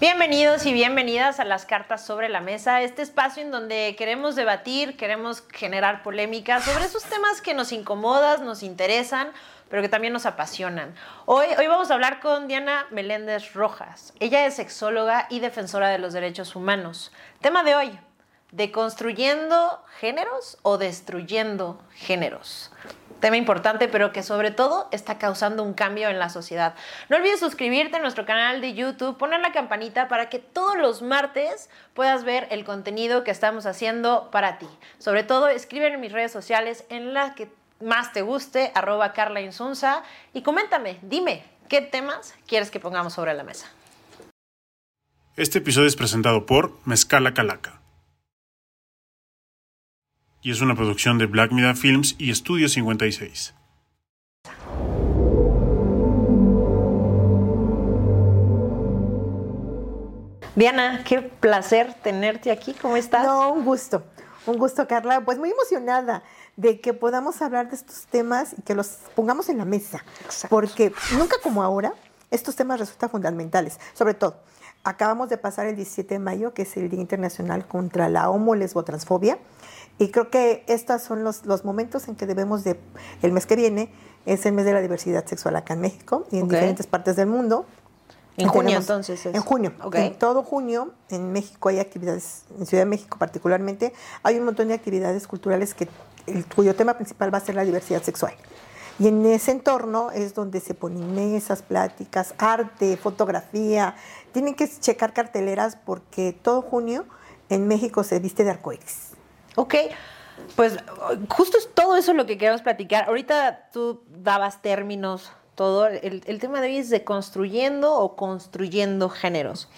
Bienvenidos y bienvenidas a las cartas sobre la mesa, este espacio en donde queremos debatir, queremos generar polémica sobre esos temas que nos incomodan, nos interesan, pero que también nos apasionan. Hoy, hoy vamos a hablar con Diana Meléndez Rojas. Ella es sexóloga y defensora de los derechos humanos. Tema de hoy, ¿deconstruyendo géneros o destruyendo géneros? Tema importante, pero que sobre todo está causando un cambio en la sociedad. No olvides suscribirte a nuestro canal de YouTube, poner la campanita para que todos los martes puedas ver el contenido que estamos haciendo para ti. Sobre todo, escribe en mis redes sociales en la que más te guste, arroba Carla Insunza, y coméntame, dime, ¿qué temas quieres que pongamos sobre la mesa? Este episodio es presentado por Mezcala Calaca y es una producción de Black Media Films y Estudio 56. Diana, qué placer tenerte aquí. ¿Cómo estás? No, un gusto. Un gusto, Carla. Pues muy emocionada de que podamos hablar de estos temas y que los pongamos en la mesa. Porque nunca como ahora, estos temas resultan fundamentales. Sobre todo, acabamos de pasar el 17 de mayo, que es el Día Internacional contra la Homo-Lesbo-Transfobia. Y creo que estos son los, los momentos en que debemos de, el mes que viene, es el mes de la diversidad sexual acá en México y en diferentes partes del mundo. En junio entonces. En junio. En todo junio en México hay actividades, en Ciudad de México particularmente, hay un montón de actividades culturales que, el, cuyo tema principal va a ser la diversidad sexual. Y en ese entorno es donde se ponen mesas, pláticas, arte, fotografía. Tienen que checar carteleras porque todo junio en México se viste de arcoíris. Ok, pues justo es todo eso lo que queremos platicar. Ahorita tú dabas términos, todo. El, tema de hoy es de construyendo o construyendo géneros.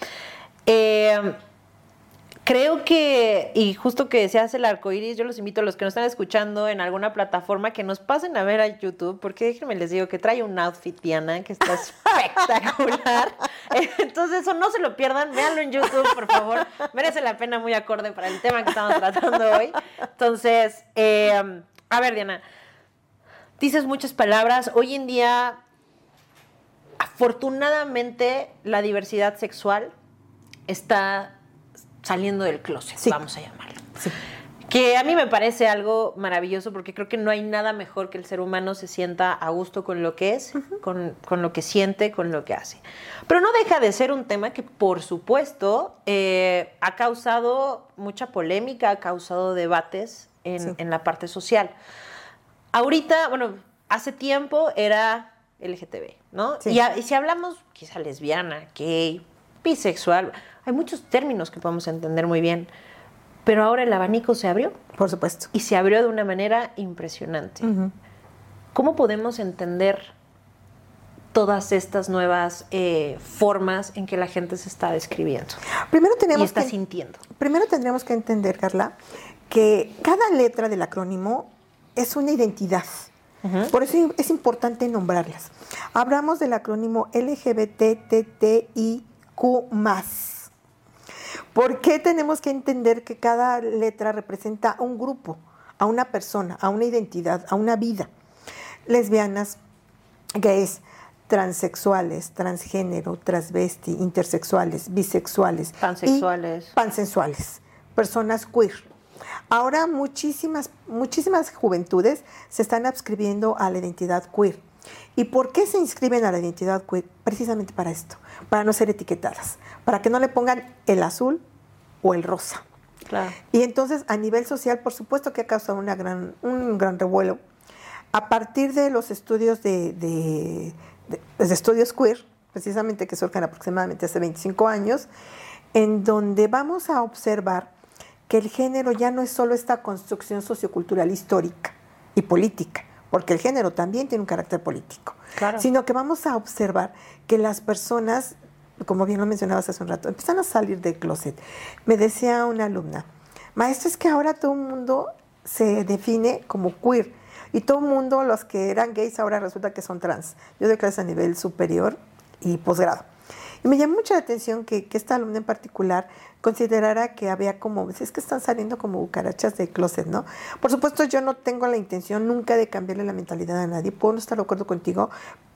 Eh, Creo que, y justo que se hace el arco iris, yo los invito a los que nos están escuchando en alguna plataforma que nos pasen a ver a YouTube, porque déjenme les digo que trae un outfit Diana que está espectacular. Entonces, eso no se lo pierdan, véanlo en YouTube, por favor. Merece la pena, muy acorde para el tema que estamos tratando hoy. Entonces, eh, a ver, Diana, dices muchas palabras. Hoy en día, afortunadamente, la diversidad sexual está saliendo del closet, vamos a llamarlo. Que a mí me parece algo maravilloso porque creo que no hay nada mejor que el ser humano se sienta a gusto con lo que es, con, lo que siente, con lo que hace. Pero no deja de ser un tema que, por supuesto, eh, ha causado mucha polémica, ha causado debates en, la parte social. Ahorita, bueno, hace tiempo era LGTB, ¿no? Y, y si hablamos quizá lesbiana, gay, bisexual, hay muchos términos que podemos entender muy bien, pero ahora el abanico se abrió. Por supuesto. Y se abrió de una manera impresionante. ¿Cómo podemos entender todas estas nuevas eh, formas en que la gente se está describiendo? Primero tenemos y está sintiendo. Primero tendríamos que entender, Carla, que cada letra del acrónimo es una identidad. Por eso es importante nombrarlas. Hablamos del acrónimo LGBTTIQ+. ¿Por qué tenemos que entender que cada letra representa a un grupo, a una persona, a una identidad, a una vida? Lesbianas, gays, transexuales, transgénero, transvesti, intersexuales, bisexuales. Pansexuales. pansensuales, personas queer. Ahora muchísimas, muchísimas juventudes se están adscribiendo a la identidad queer. ¿Y por qué se inscriben a la identidad queer? Precisamente para esto, para no ser etiquetadas, para que no le pongan el azul o el rosa. Y entonces a nivel social, por supuesto que ha causado una gran, un gran revuelo. A partir de los estudios de, de, estudios queer, precisamente que surgen aproximadamente hace 25 años, en donde vamos a observar que el género ya no es solo esta construcción sociocultural histórica y política, porque el género también tiene un carácter político, sino que vamos a observar que las personas, como bien lo mencionabas hace un rato, empiezan a salir del closet. Me decía una alumna, maestro, es que ahora todo el mundo se define como queer y todo el mundo, los que eran gays, ahora resulta que son trans. Yo doy clases a nivel superior y posgrado. Y me llamó mucha la atención que, que, esta alumna en particular considerara que había como, es que están saliendo como bucarachas de closet, ¿no? Por supuesto, yo no tengo la intención nunca de cambiarle la mentalidad a nadie, puedo no estar de acuerdo contigo,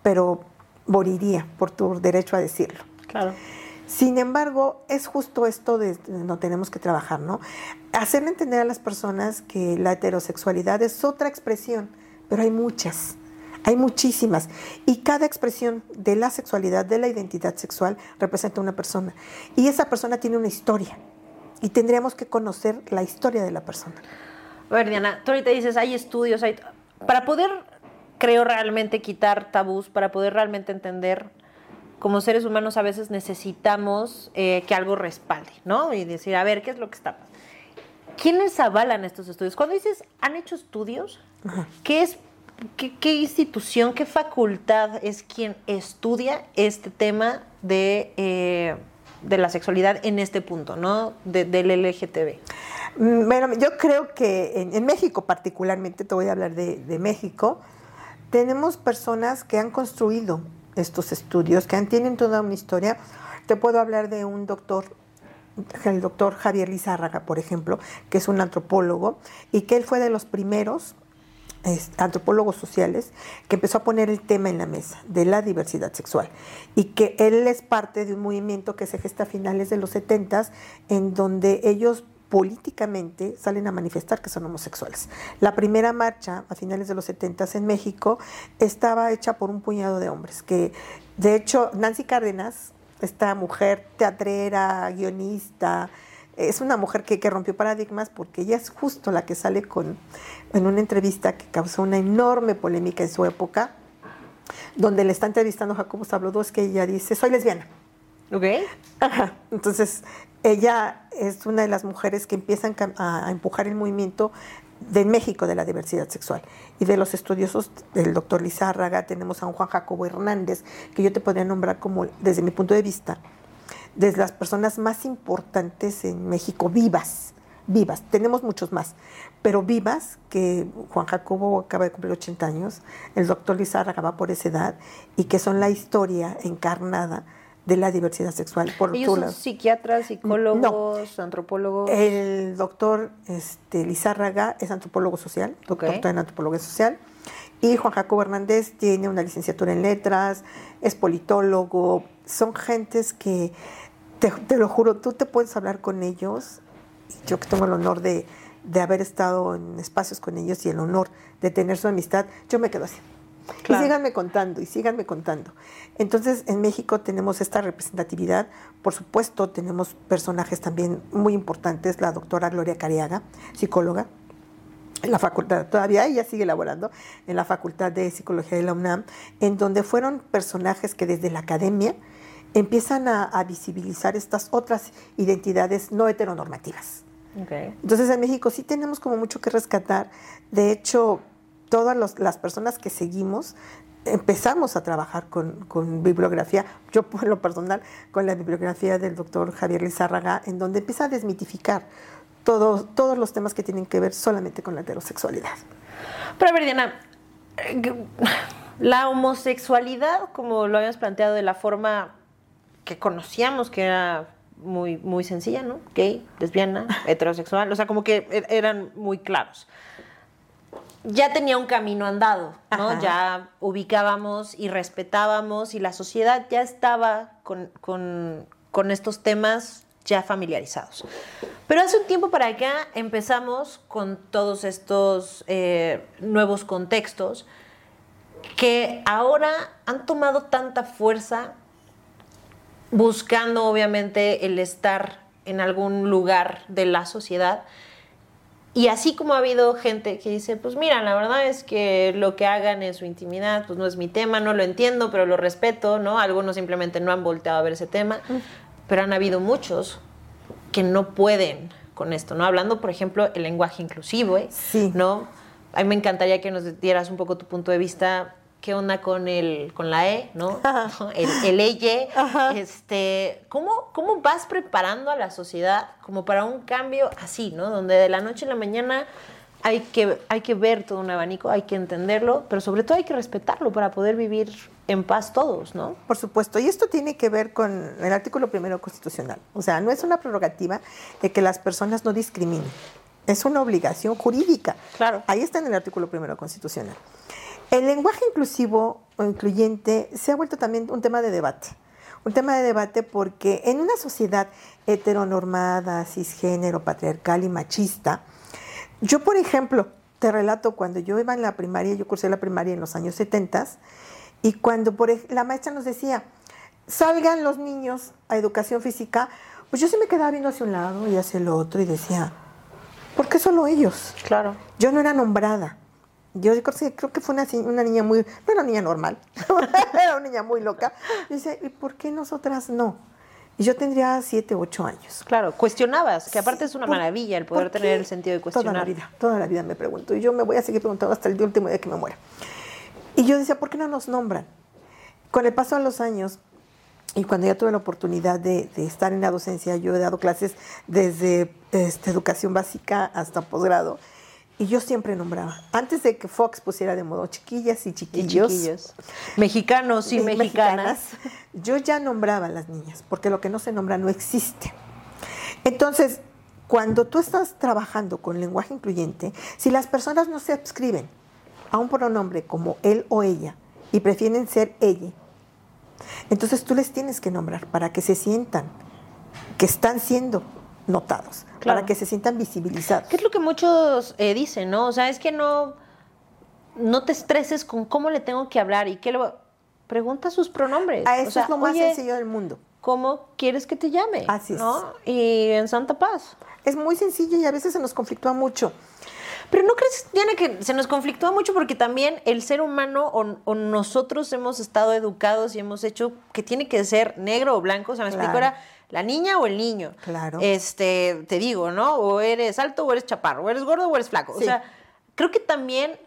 pero moriría por tu derecho a decirlo. Claro. Sin embargo, es justo esto de no tenemos que trabajar, ¿no? Hacerle entender a las personas que la heterosexualidad es otra expresión, pero hay muchas. Hay muchísimas. Y cada expresión de la sexualidad, de la identidad sexual, representa una persona. Y esa persona tiene una historia. Y tendríamos que conocer la historia de la persona. A ver, Diana, tú ahorita dices, hay estudios, hay... Para poder, creo, realmente quitar tabús, para poder realmente entender, como seres humanos a veces necesitamos eh, que algo respalde, ¿no? Y decir, a ver, ¿qué es lo que está pasando? ¿Quiénes avalan estos estudios? Cuando dices, ¿han hecho estudios? ¿Qué es ¿Qué, institución, qué facultad es quien estudia este tema de, eh, de la sexualidad en este punto, ¿no? del LGTB? Mm, bueno, yo creo que en, México particularmente, te voy a hablar de, México, tenemos personas que han construido estos estudios, que tienen toda una historia. Te puedo hablar de un doctor el doctor Javier Lizárraga, por ejemplo, que es un antropólogo y que él fue de los primeros antropólogos sociales, que empezó a poner el tema en la mesa de la diversidad sexual y que él es parte de un movimiento que se gesta a finales de los 70 en donde ellos políticamente salen a manifestar que son homosexuales. La primera marcha a finales de los 70 en México estaba hecha por un puñado de hombres, que de hecho Nancy Cárdenas, esta mujer teatrera, guionista, es una mujer que, que, rompió paradigmas porque ella es justo la que sale con, en una entrevista que causó una enorme polémica en su época, donde le está entrevistando Jacobo Sablodo, es que ella dice, soy lesbiana. Ok. Ajá. Entonces, ella es una de las mujeres que empiezan a, empujar el movimiento de México de la diversidad sexual. Y de los estudiosos del doctor Lizárraga tenemos a un Juan Jacobo Hernández, que yo te podría nombrar como, desde mi punto de vista, de las personas más importantes en México, vivas, vivas. Tenemos muchos más, pero vivas, que Juan Jacobo acaba de cumplir 80 años, el doctor Lizárraga va por esa edad, y que son la historia encarnada de la diversidad sexual. Por ¿Ellos son psiquiatras, psicólogos, antropólogos? El doctor este, Lizárraga es antropólogo social, doctor en antropología social. Y Juan Jacobo Hernández tiene una licenciatura en letras, es politólogo. Son gentes que te, lo juro, tú te puedes hablar con ellos. Yo que tengo el honor de, haber estado en espacios con ellos y el honor de tener su amistad, yo me quedo así. Y síganme contando, y síganme contando. Entonces, en México tenemos esta representatividad. Por supuesto, tenemos personajes también muy importantes. La doctora Gloria Cariaga, psicóloga, en la facultad, todavía ella sigue elaborando, en la Facultad de Psicología de la UNAM, en donde fueron personajes que desde la academia empiezan a, visibilizar estas otras identidades no heteronormativas. Entonces en México sí tenemos como mucho que rescatar. De hecho, todas las personas que seguimos empezamos a trabajar con, bibliografía, yo por lo personal, con la bibliografía del doctor Javier Lizárraga, en donde empieza a desmitificar todos, todos los temas que tienen que ver solamente con la heterosexualidad. Pero a ver, Diana, eh, la homosexualidad, como lo habíamos planteado de la forma que conocíamos que era muy, muy sencilla, ¿no? Gay, lesbiana, heterosexual, o sea, como que er, eran muy claros. Ya tenía un camino andado, ¿no? Ya ubicábamos y respetábamos y la sociedad ya estaba con, con, estos temas ya familiarizados. Pero hace un tiempo para acá empezamos con todos estos eh, nuevos contextos que ahora han tomado tanta fuerza buscando obviamente el estar en algún lugar de la sociedad. Y así como ha habido gente que dice, pues mira, la verdad es que lo que hagan en su intimidad, pues no es mi tema, no lo entiendo, pero lo respeto, ¿no? Algunos simplemente no han volteado a ver ese tema, pero han habido muchos que no pueden con esto, ¿no? Hablando, por ejemplo, el lenguaje inclusivo, ¿eh? Sí. ¿No? A mí me encantaría que nos dieras un poco tu punto de vista qué onda con el con la E, ¿no? El, el EYE. Este, ¿cómo, ¿Cómo vas preparando a la sociedad como para un cambio así, ¿no? Donde de la noche a la mañana hay que, hay que ver todo un abanico, hay que entenderlo, pero sobre todo hay que respetarlo para poder vivir en paz todos, ¿no? Por supuesto, y esto tiene que ver con el artículo primero constitucional. O sea, no es una prerrogativa de que las personas no discriminen, es una obligación jurídica. Claro. Ahí está en el artículo primero constitucional. El lenguaje inclusivo o incluyente se ha vuelto también un tema de debate. un tema de debate porque en una sociedad heteronormada, cisgénero, patriarcal y machista, yo, por ejemplo, te relato cuando yo iba en la primaria, yo cursé la primaria en los años 70 y cuando por, la maestra nos decía, salgan los niños a educación física, pues yo sí me quedaba viendo hacia un lado y hacia el otro y decía, ¿por qué solo ellos? Claro. Yo no era nombrada. Yo creo que fue una, una niña muy, no era una niña normal, era una niña muy loca. Y dice, ¿y por qué nosotras no? Y yo tendría siete, ocho años. Claro, cuestionabas, que aparte es una maravilla el poder tener el sentido de cuestionar. Toda la vida, toda la vida me pregunto. Y yo me voy a seguir preguntando hasta el último día que me muera. Y yo decía, ¿por qué no nos nombran? Con el paso de los años, y cuando ya tuve la oportunidad de, estar en la docencia, yo he dado clases desde este, educación básica hasta posgrado. Y yo siempre nombraba, antes de que Fox pusiera de modo chiquillas y chiquillos, mexicanos y mexicanas, yo ya nombraba a las niñas, porque lo que no se nombra no existe. Entonces, cuando tú estás trabajando con lenguaje incluyente, si las personas no se adscriben a un pronombre como él o ella y prefieren ser ella, entonces tú les tienes que nombrar para que se sientan que están siendo notados, para que se sientan visibilizados. ¿Qué es lo que muchos eh, dicen, no? O sea, es que no, no te estreses con cómo le tengo que hablar y qué lo... Pregunta sus pronombres. A eso es lo más sencillo del mundo. ¿Cómo quieres que te llame? Así es. Y en Santa Paz. Es muy sencillo y a veces se nos conflictúa mucho. Pero ¿no crees, Diana, que se nos conflictúa mucho porque también el ser humano o, nosotros hemos estado educados y hemos hecho que tiene que ser negro o blanco? O sea, me explico, era la niña o el niño. Claro. Este, te digo, ¿no? O eres alto o eres chaparro, o eres gordo o eres flaco. O sea, creo que también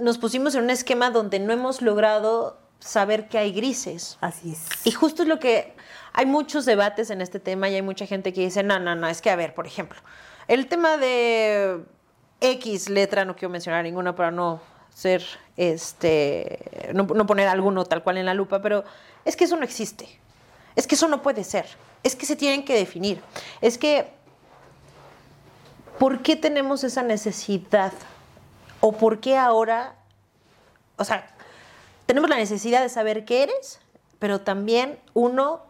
nos pusimos en un esquema donde no hemos logrado saber que hay grises. Así es. Y justo es lo que hay muchos debates en este tema y hay mucha gente que dice, no, no, no, es que a ver, por ejemplo, el tema de X letra, no quiero mencionar ninguna para no ser, este, no, no poner alguno tal cual en la lupa, pero es que eso no existe. Es que eso no puede ser. Es que se tienen que definir. Es que, ¿por qué tenemos esa necesidad? ¿O por qué ahora, o sea, tenemos la necesidad de saber qué eres, pero también uno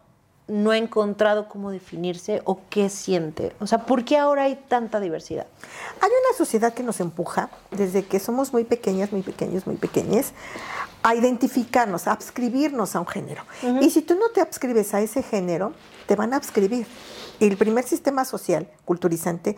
no ha encontrado cómo definirse o qué siente. O sea, ¿por qué ahora hay tanta diversidad? Hay una sociedad que nos empuja desde que somos muy pequeñas, muy pequeños, muy pequeñas, a identificarnos, a adscribirnos a un género. Y si tú no te adscribes a ese género, te van a adscribir. Y el primer sistema social culturizante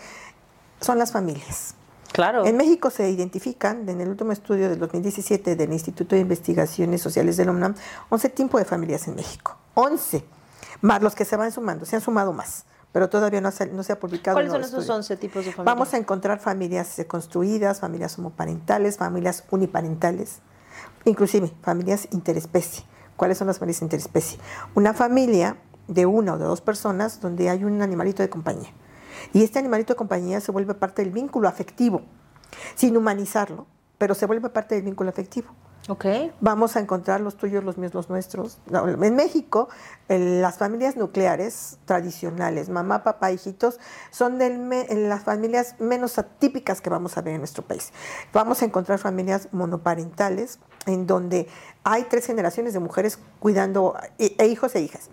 son las familias. Claro. En México se identifican, en el último estudio del 2017 del Instituto de Investigaciones Sociales de la UNAM, 11 tipos de familias en México. 11 más los que se van sumando, se han sumado más, pero todavía no se, no se ha publicado. ¿Cuáles son esos 11 tipos de familias? Vamos a encontrar familias construidas, familias homoparentales, familias uniparentales, inclusive familias interespecie. ¿Cuáles son las familias interespecie? Una familia de una o de dos personas donde hay un animalito de compañía. Y este animalito de compañía se vuelve parte del vínculo afectivo, sin humanizarlo, pero se vuelve parte del vínculo afectivo. Okay. Vamos a encontrar los tuyos, los míos, los nuestros. En México, las familias nucleares tradicionales, mamá, papá, hijitos, son de las familias menos atípicas que vamos a ver en nuestro país. Vamos a encontrar familias monoparentales, en donde hay tres generaciones de mujeres cuidando e, e hijos e hijas.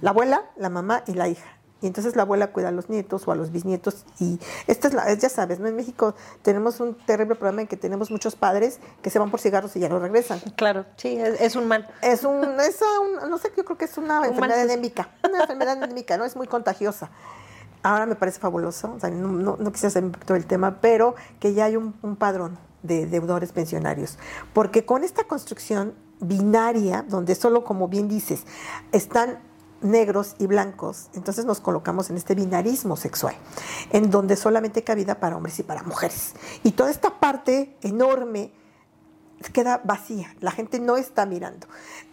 La abuela, la mamá y la hija y entonces la abuela cuida a los nietos o a los bisnietos y esta es la, ya sabes, ¿no? En México tenemos un terrible problema en que tenemos muchos padres que se van por cigarros y ya no regresan. Claro, sí, es, un mal. Es un, es un, no sé, yo creo que es una enfermedad endémica, una enfermedad endémica, ¿no? Es muy contagiosa. Ahora me parece fabuloso, o sea, no, no, no quise hacer todo el tema, pero que ya hay un, un padrón de deudores pensionarios. Porque con esta construcción binaria, donde solo, como bien dices, están negros y blancos, entonces nos colocamos en este binarismo sexual, en donde solamente cabida para hombres y para mujeres. Y toda esta parte enorme queda vacía, la gente no está mirando.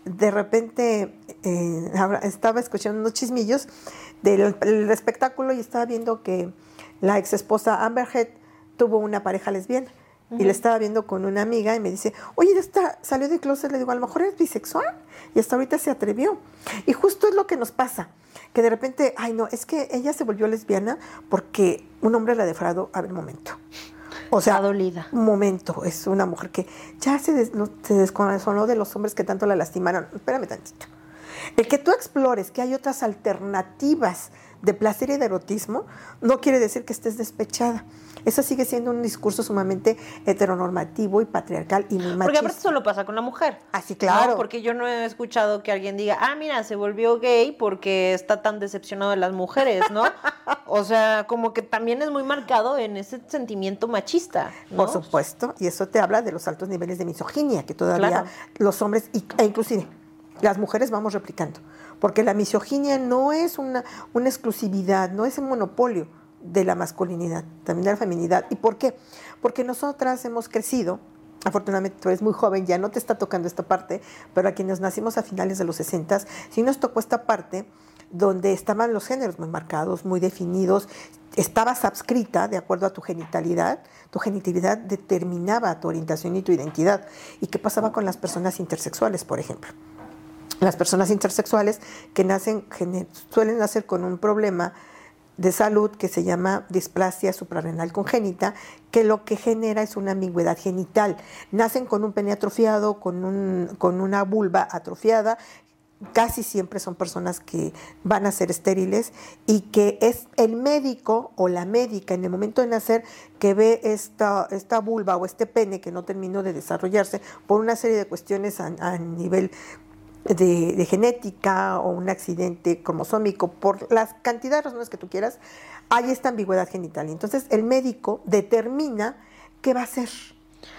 De repente eh, estaba escuchando unos chismillos del, espectáculo y estaba viendo que la ex esposa Amber Heard tuvo una pareja lesbiana y le estaba viendo con una amiga y me dice, oye, está, salió de closet, le digo, a lo mejor es bisexual y hasta ahorita se atrevió. Y justo es lo que nos pasa, que de repente, ay no, es que ella se volvió lesbiana porque un hombre la defraudó, a ver, un momento. O sea, dolida. un momento, es una mujer que ya se, des, se de los hombres que tanto la lastimaron. Espérame tantito. El que tú explores que hay otras alternativas de placer y de erotismo no quiere decir que estés despechada. Eso sigue siendo un discurso sumamente heteronormativo y patriarcal y muy machista. Porque aparte solo pasa con la mujer. Así, claro. ¿no? Porque yo no he escuchado que alguien diga, ah, mira, se volvió gay porque está tan decepcionado de las mujeres, ¿no? o sea, como que también es muy marcado en ese sentimiento machista. ¿no? Por supuesto, y eso te habla de los altos niveles de misoginia que todavía Claro. los hombres, e inclusive las mujeres vamos replicando. Porque la misoginia no es una, exclusividad, no es un monopolio de la masculinidad, también de la feminidad. ¿Y por qué? Porque nosotras hemos crecido, afortunadamente tú eres muy joven, ya no te está tocando esta parte, pero a quienes nacimos a finales de los 60, sí nos tocó esta parte donde estaban los géneros muy marcados, muy definidos, estabas adscrita de acuerdo a tu genitalidad, tu genitalidad determinaba tu orientación y tu identidad. ¿Y qué pasaba con las personas intersexuales, por ejemplo? Las personas intersexuales que nacen suelen nacer con un problema de salud que se llama displasia suprarrenal congénita, que lo que genera es una ambigüedad genital. Nacen con un pene atrofiado, con, un, con una vulva atrofiada, casi siempre son personas que van a ser estériles y que es el médico o la médica en el momento de nacer que ve esta, esta vulva o este pene que no terminó de desarrollarse por una serie de cuestiones a, a nivel de, de genética o un accidente cromosómico, por las cantidad de razones que tú quieras, hay esta ambigüedad genital. Y entonces el médico determina qué va a hacer.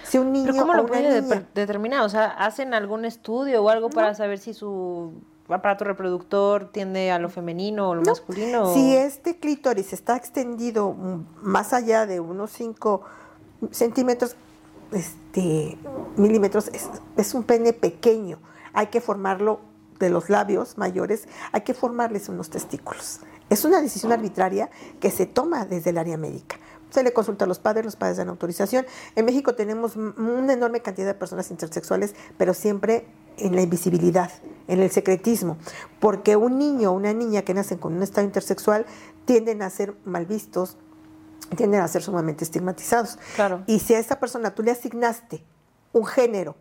Si un niño Pero ¿cómo o lo una puede niña. de- determinar? O sea, ¿hacen algún estudio o algo para saber si su aparato reproductor tiende a lo femenino o lo masculino? Si este clítoris está extendido más allá de unos 5 centímetros, este, milímetros, es, es un pene pequeño. Hay que formarlo de los labios mayores, hay que formarles unos testículos. Es una decisión arbitraria que se toma desde el área médica. Se le consulta a los padres, los padres dan autorización. En México tenemos una enorme cantidad de personas intersexuales, pero siempre en la invisibilidad, en el secretismo, porque un niño o una niña que nacen con un estado intersexual tienden a ser mal vistos, tienden a ser sumamente estigmatizados. Claro. Y si a esa persona tú le asignaste un género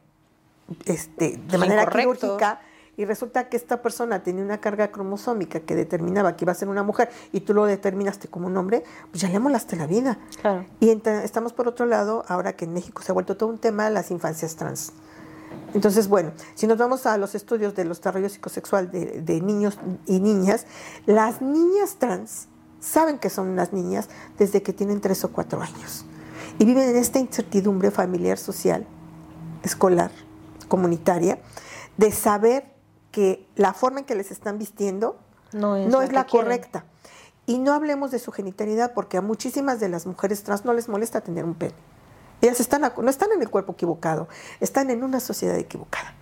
este, de manera Incorrecto. quirúrgica y resulta que esta persona tenía una carga cromosómica que determinaba que iba a ser una mujer y tú lo determinaste como un hombre, pues ya le molaste la vida. Claro. Y estamos por otro lado, ahora que en México se ha vuelto todo un tema, las infancias trans. Entonces, bueno, si nos vamos a los estudios del desarrollo psicosexual de, de niños y niñas, las niñas trans saben que son unas niñas desde que tienen tres o cuatro años. Y viven en esta incertidumbre familiar, social, escolar, comunitaria, de saber que la forma en que les están vistiendo No es no la es correcta. Y no hablemos de su genitalidad porque a muchísimas de las mujeres trans no les molesta tener un pene. Ellas están, no están en el cuerpo equivocado, están en una sociedad equivocada,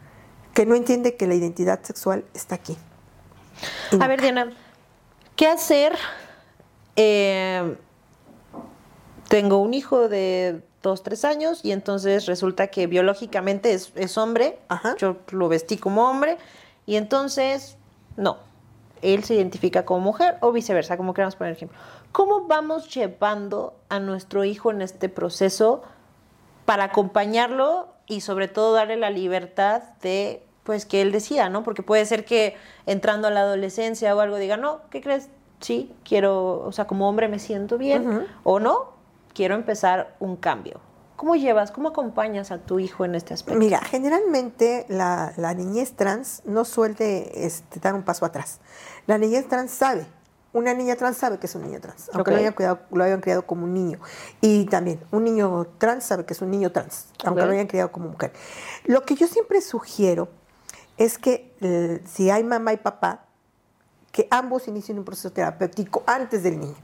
que no entiende que la identidad sexual está aquí. A ver, Diana, ¿qué hacer? Eh, tengo un hijo de dos, tres años y entonces resulta que biológicamente es, es hombre. Ajá. Yo lo vestí como hombre y entonces no. Él se identifica como mujer o viceversa, como queramos poner ejemplo. ¿Cómo vamos llevando a nuestro hijo en este proceso para acompañarlo y sobre todo darle la libertad de pues que él decida, ¿no? Porque puede ser que entrando a la adolescencia o algo diga, no, ¿qué crees? Sí, quiero, o sea, como hombre me siento bien, Ujú. o no, quiero empezar un cambio. ¿Cómo llevas, cómo acompañas a tu hijo en este aspecto? Mira, generalmente la, la niñez trans no suele este, dar un paso atrás. La niñez trans sabe, una niña trans sabe que es un niño trans, aunque lo, hayan cuidado- lo hayan criado como un niño. Y también, un niño trans sabe que es un niño trans, aunque lo hayan criado como mujer. Lo que yo siempre sugiero es que eh, si hay mamá y papá, que ambos inicien un proceso terapéutico antes del niño.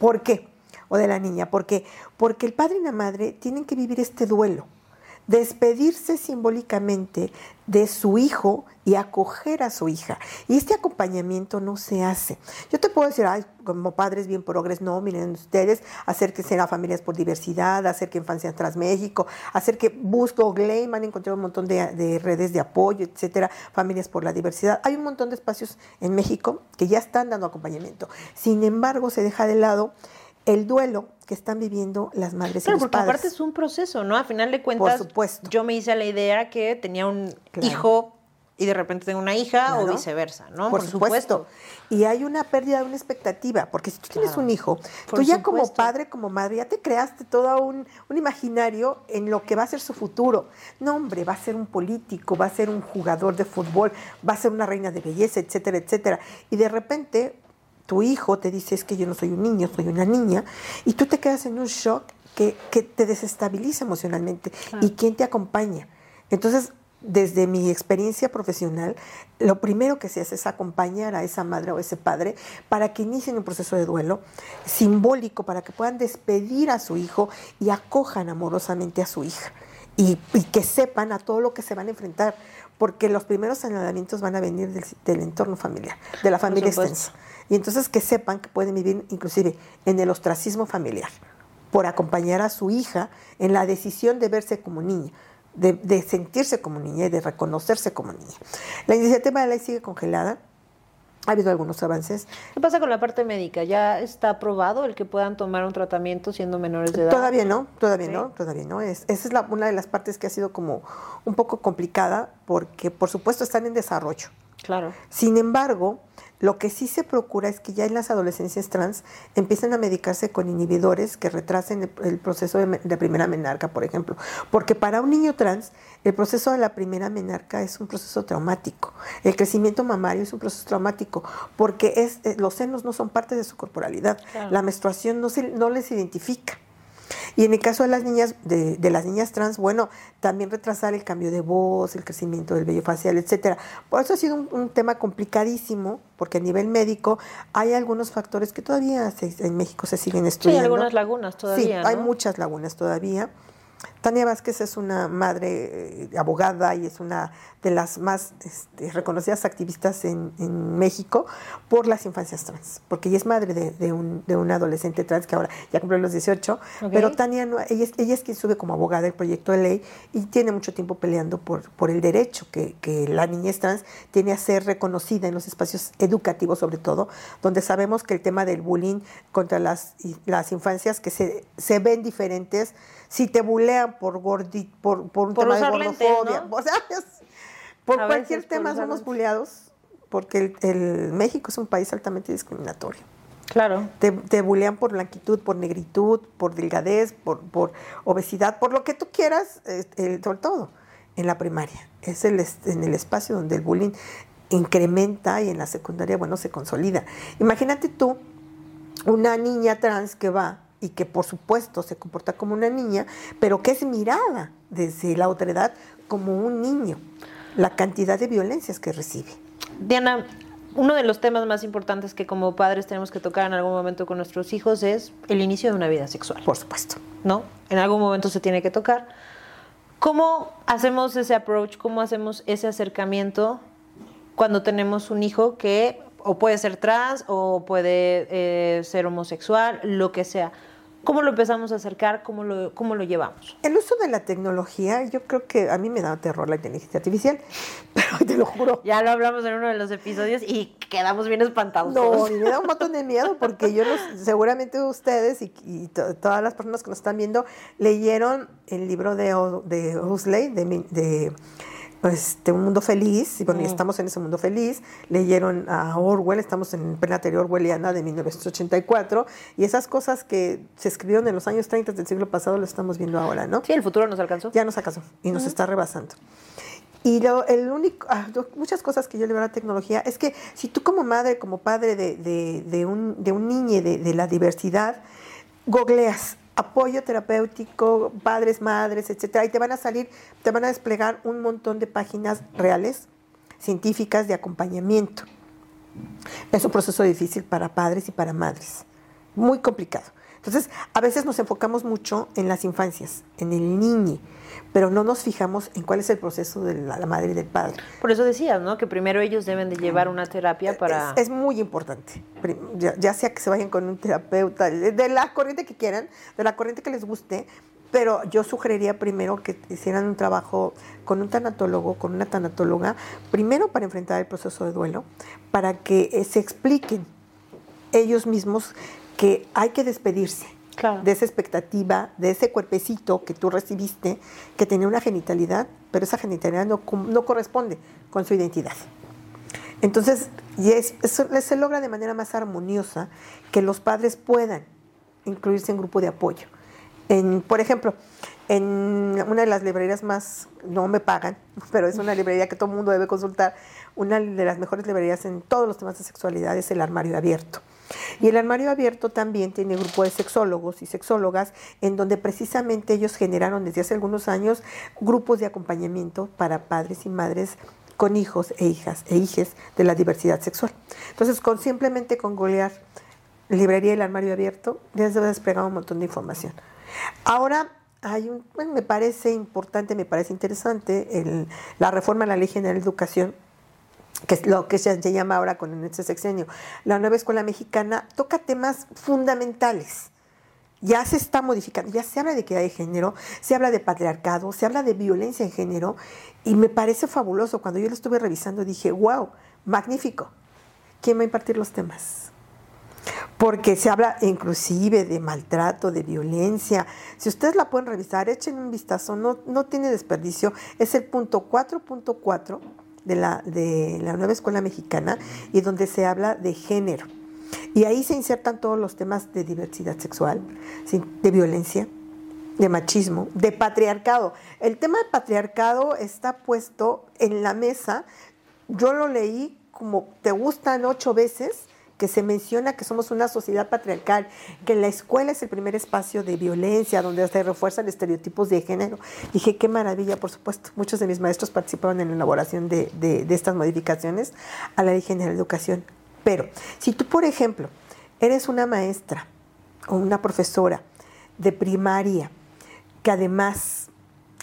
¿Por qué? O de la niña. ¿Por qué? Porque el padre y la madre tienen que vivir este duelo, despedirse simbólicamente de su hijo y acoger a su hija. Y este acompañamiento no se hace. Yo te puedo decir, ay, como padres bien progres, no, miren ustedes, acérquense a familias por diversidad, acerquen Infancia Trans México, hacer que busco Gleim, han encontrado un montón de redes de apoyo, etcétera, familias por la diversidad. Hay un montón de espacios en México que ya están dando acompañamiento. Sin embargo, se deja de lado el duelo que están viviendo las madres Claro, y los porque padres. aparte es un proceso, ¿no? A final de cuentas, supuesto. yo me hice la idea que tenía un Claro. hijo y de repente tengo una hija o viceversa, ¿no? Por, supuesto. Y hay una pérdida de una expectativa, porque si tú tienes un hijo, Por tú ya como padre, como madre, ya te creaste todo un, un imaginario en lo que va a ser su futuro. No, hombre, va a ser un político, va a ser un jugador de fútbol, va a ser una reina de belleza, etcétera, etcétera. Y de repente tu hijo te dice, es que yo no soy un niño, soy una niña, y tú te quedas en un shock que, que te desestabiliza emocionalmente. ¿Y quién te acompaña? Entonces, desde mi experiencia profesional, lo primero que se hace es acompañar a esa madre o ese padre para que inicien un proceso de duelo simbólico, para que puedan despedir a su hijo y acojan amorosamente a su hija. Y, y que sepan a todo lo que se van a enfrentar, porque los primeros señalamientos van a venir del, del entorno familiar, de la familia extensa. Y entonces que sepan que pueden vivir inclusive en el ostracismo familiar, por acompañar a su hija en la decisión de verse como niña, de, de sentirse como niña y de reconocerse como niña. La iniciativa de ley sigue congelada. Ha habido algunos avances. ¿Qué pasa con la parte médica? ¿Ya está aprobado el que puedan tomar un tratamiento siendo menores de edad? Todavía no, todavía no, todavía no. Es, esa es la- una de las partes que ha sido como un poco complicada porque por supuesto están en desarrollo. Claro. Sin embargo, lo que sí se procura es que ya en las adolescencias trans empiecen a medicarse con inhibidores que retrasen el, el proceso de, me- de primera menarca, por ejemplo. Porque para un niño trans, el proceso de la primera menarca es un proceso traumático. El crecimiento mamario es un proceso traumático porque es, eh, los senos no son parte de su corporalidad. Claro. La menstruación no, se, no les identifica. Y en el caso de las niñas, de, de las niñas trans, bueno, también retrasar el cambio de voz, el crecimiento del vello facial, etcétera. Por eso ha sido un, un tema complicadísimo, porque a nivel médico hay algunos factores que todavía se- en México se siguen Sí, hay estudiando. algunas lagunas todavía, Sí, hay muchas lagunas todavía. Tania Vázquez es una madre eh, abogada y es una de las más este, reconocidas activistas en, en México por las infancias trans, porque ella es madre de, de un, de un adolescente trans que ahora ya cumplió los 18, Ok. pero Tania, no- ella, es, ella es quien sube como abogada el proyecto de ley y tiene mucho tiempo peleando por, por el derecho que, que la niñez trans tiene a ser reconocida en los espacios educativos sobre todo, donde sabemos que el tema del bullying contra las, las infancias que se, se ven diferentes, si te bulean por gordi, por, por un Por tema de lentes, gordofobia, ¿no? o sea, es- por A cualquier por tema usar somos lentes. buleados, porque el, el México es un país altamente discriminatorio. Claro. Te, te bulean por blanquitud, por negritud, por delgadez, por, por obesidad, por lo que tú quieras, eh, eh, sobre todo en la primaria. Es el, en el espacio donde el bullying incrementa y en la secundaria, bueno, se consolida. Imagínate tú una niña trans que va y que por supuesto se comporta como una niña, pero que es mirada desde la otra edad como un niño. La cantidad de violencias que recibe. Diana, uno de los temas más importantes que como padres tenemos que tocar en algún momento con nuestros hijos es el inicio de una vida sexual, Por supuesto. ¿no? En algún momento se tiene que tocar. ¿Cómo hacemos ese approach? ¿Cómo hacemos ese acercamiento cuando tenemos un hijo que o puede ser trans o puede eh, ser homosexual, lo que sea? ¿Cómo lo empezamos a acercar? ¿Cómo lo, cómo lo llevamos? El uso de la tecnología, yo creo que a mí me da terror la inteligencia artificial, pero te lo juro. Ya lo hablamos en uno de los episodios y quedamos bien espantados. No, y me da un montón de miedo porque yo los- seguramente ustedes y, y to- todas las personas que nos están viendo leyeron el libro de, de Huxley, de, de este, Un Mundo Feliz, y bueno, y estamos en ese mundo feliz, leyeron a Orwell, estamos en plena teoría orwelliana de 1984, y esas cosas que se escribieron en los años 30 del siglo pasado lo estamos viendo ahora, ¿no? Sí, el futuro nos alcanzó. ya nos acaso y nos está rebasando. Y lo, el único, ah, muchas cosas que yo le veo a la tecnología es que si tú como madre, como padre de, de, de un, de un niño de, de la diversidad, googleas apoyo terapéutico, padres, madres, etcétera, y te van a salir, te van a desplegar un montón de páginas reales, científicas de acompañamiento. Es un proceso difícil para padres y para madres, muy complicado. Entonces, a veces nos enfocamos mucho en las infancias, en el niño, pero no nos fijamos en cuál es el proceso de la, la madre y del padre. Por eso decías, ¿no? Que primero ellos deben de llevar una terapia para... Es, es muy importante, ya, ya sea que se vayan con un terapeuta, de de la corriente que quieran, de la corriente que les guste, pero yo sugeriría primero que hicieran un trabajo con un tanatólogo, con una tanatóloga, primero para enfrentar el proceso de duelo, para que eh, se expliquen ellos mismos que hay que despedirse, Claro. de esa expectativa, de ese cuerpecito que tú recibiste, que tenía una genitalidad, pero esa genitalidad no, no corresponde con su identidad. Entonces, y es- eso se logra de manera más armoniosa que los padres puedan incluirse en grupo de apoyo. En, por ejemplo, en una de las librerías más, no me pagan, pero es una librería que todo el mundo debe consultar, una de las mejores librerías en todos los temas de sexualidad es el armario abierto. Y el armario abierto también tiene grupo de sexólogos y sexólogas en donde precisamente ellos generaron desde hace algunos años grupos de acompañamiento para padres y madres con hijos e hijas e hijes de la diversidad sexual. Entonces, con simplemente con golear librería el armario abierto, ya se va a desplegar un montón de información. Ahora, hay un, bueno, me parece importante, me parece interesante la reforma a la Ley General de Educación, que es lo que se, llama ahora con este sexenio. La nueva escuela mexicana toca temas fundamentales. Ya se está modificando, ya se habla de equidad de género, se habla de patriarcado, se habla de violencia en género, y me parece fabuloso. Cuando yo lo estuve revisando dije, wow, magnífico. ¿Quién va a impartir los temas? porque se habla inclusive de maltrato, de violencia. Si ustedes la pueden revisar, echen un vistazo, no, no tiene desperdicio. Es el punto 4.4 de la, de la nueva escuela mexicana y donde se habla de género. Y ahí se insertan todos los temas de diversidad sexual, de violencia, de machismo, de patriarcado. El tema de patriarcado está puesto en la mesa. Yo lo leí como te gustan ocho veces que se menciona que somos una sociedad patriarcal, que la escuela es el primer espacio de violencia, donde se refuerzan estereotipos de género. Dije, qué maravilla, por supuesto. Muchos de mis maestros participaron en la elaboración de, de, estas modificaciones a la Ley General de Educación. Pero, si tú, por ejemplo, eres una maestra o una profesora de primaria, que además